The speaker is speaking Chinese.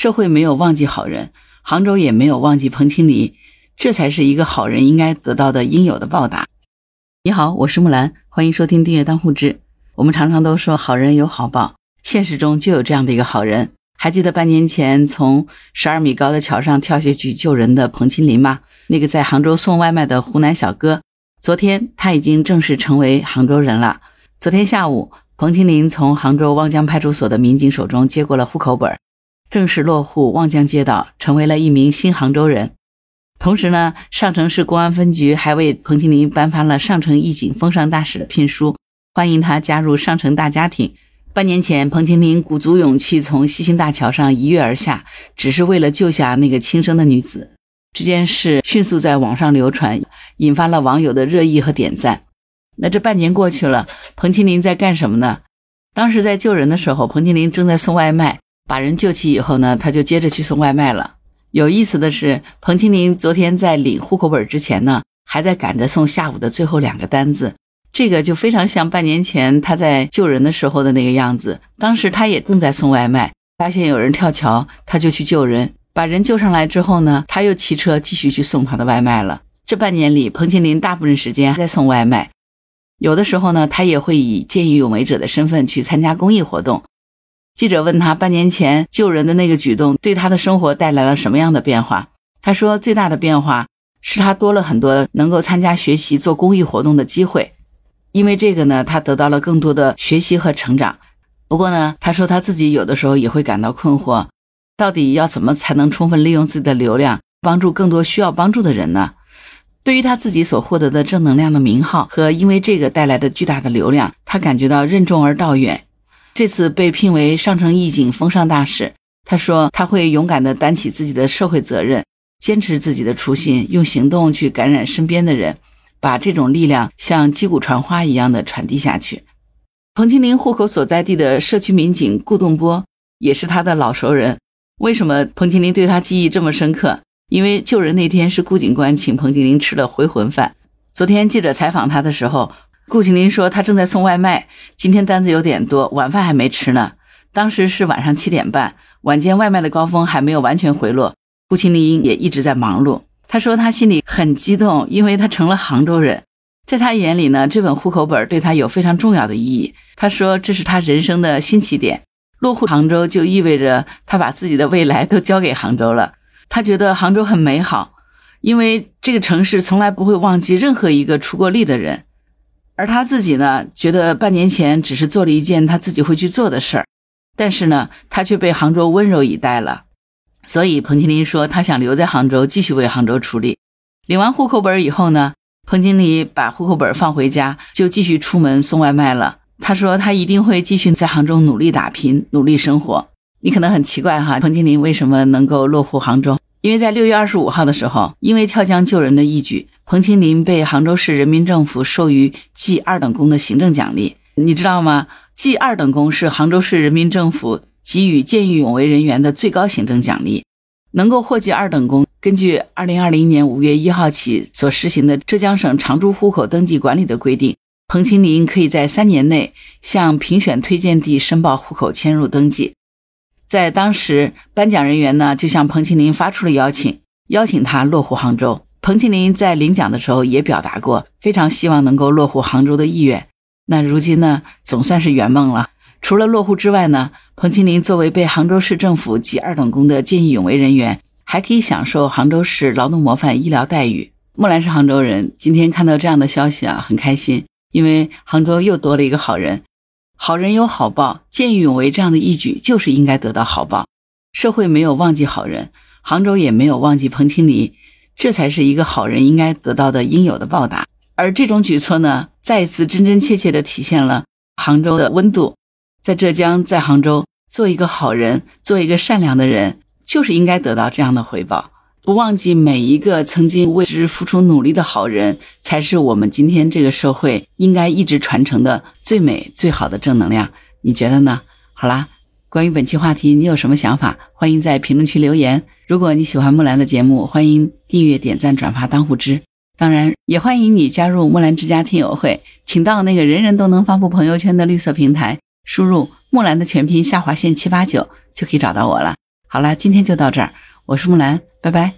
社会没有忘记好人，杭州也没有忘记彭清林，这才是一个好人应该得到的应有的报答。你好，我是木兰，欢迎收听订阅当户知。我们常常都说好人有好报，现实中就有这样的一个好人。还记得半年前从十二米高的桥上跳下去救人的彭清林吗？那个在杭州送外卖的湖南小哥，昨天他已经正式成为杭州人了。昨天下午，彭清林从杭州望江派出所的民警手中接过了户口本。正式落户望江街道，成为了一名新杭州人。同时呢，上城市公安分局还为彭清林颁发了上城义警风尚大使的聘书，欢迎他加入上城大家庭。半年前，彭清林鼓足勇气从西兴大桥上一跃而下，只是为了救下那个轻生的女子。这件事迅速在网上流传，引发了网友的热议和点赞。那这半年过去了，彭清林在干什么呢？当时在救人的时候，彭清林正在送外卖。把人救起以后呢，他就接着去送外卖了。有意思的是，彭清林昨天在领户口本之前呢，还在赶着送下午的最后两个单子。这个就非常像半年前他在救人的时候的那个样子。当时他也正在送外卖，发现有人跳桥，他就去救人。把人救上来之后呢，他又骑车继续去送他的外卖了。这半年里，彭清林大部分时间还在送外卖，有的时候呢，他也会以见义勇为者的身份去参加公益活动。记者问他半年前救人的那个举动对他的生活带来了什么样的变化？他说最大的变化是他多了很多能够参加学习做公益活动的机会，因为这个呢，他得到了更多的学习和成长。不过呢，他说他自己有的时候也会感到困惑，到底要怎么才能充分利用自己的流量，帮助更多需要帮助的人呢？对于他自己所获得的正能量的名号和因为这个带来的巨大的流量，他感觉到任重而道远。这次被聘为上城义警风尚大使，他说他会勇敢地担起自己的社会责任，坚持自己的初心，用行动去感染身边的人，把这种力量像击鼓传花一样的传递下去。彭清林户口所在地的社区民警顾栋波也是他的老熟人。为什么彭清林对他记忆这么深刻？因为救人那天是顾警官请彭清林吃了回魂饭。昨天记者采访他的时候。顾庆林说：“他正在送外卖，今天单子有点多，晚饭还没吃呢。当时是晚上七点半，晚间外卖的高峰还没有完全回落，顾庆林也一直在忙碌。他说他心里很激动，因为他成了杭州人。在他眼里呢，这本户口本对他有非常重要的意义。他说这是他人生的新起点，落户杭州就意味着他把自己的未来都交给杭州了。他觉得杭州很美好，因为这个城市从来不会忘记任何一个出过力的人。”而他自己呢，觉得半年前只是做了一件他自己会去做的事儿，但是呢，他却被杭州温柔以待了。所以彭清林说，他想留在杭州，继续为杭州出力。领完户口本以后呢，彭经理把户口本放回家，就继续出门送外卖了。他说，他一定会继续在杭州努力打拼，努力生活。你可能很奇怪哈，彭经理为什么能够落户杭州？因为在六月二十五号的时候，因为跳江救人的义举，彭清林被杭州市人民政府授予记二等功的行政奖励。你知道吗？记二等功是杭州市人民政府给予见义勇为人员的最高行政奖励。能够获记二等功，根据二零二零年五月一号起所实行的浙江省常住户口登记管理的规定，彭清林可以在三年内向评选推荐地申报户口迁入登记。在当时，颁奖人员呢就向彭清林发出了邀请，邀请他落户杭州。彭清林在领奖的时候也表达过非常希望能够落户杭州的意愿。那如今呢，总算是圆梦了。除了落户之外呢，彭清林作为被杭州市政府记二等功的见义勇为人员，还可以享受杭州市劳动模范医疗待遇。木兰是杭州人，今天看到这样的消息啊，很开心，因为杭州又多了一个好人。好人有好报，见义勇为这样的义举就是应该得到好报。社会没有忘记好人，杭州也没有忘记彭清林，这才是一个好人应该得到的应有的报答。而这种举措呢，再一次真真切切地体现了杭州的温度。在浙江，在杭州，做一个好人，做一个善良的人，就是应该得到这样的回报。不忘记每一个曾经为之付出努力的好人，才是我们今天这个社会应该一直传承的最美最好的正能量。你觉得呢？好啦，关于本期话题，你有什么想法？欢迎在评论区留言。如果你喜欢木兰的节目，欢迎订阅、点赞、转发当护知。当然，也欢迎你加入木兰之家听友会，请到那个人人都能发布朋友圈的绿色平台，输入木兰的全拼下划线七八九，就可以找到我了。好了，今天就到这儿，我是木兰，拜拜。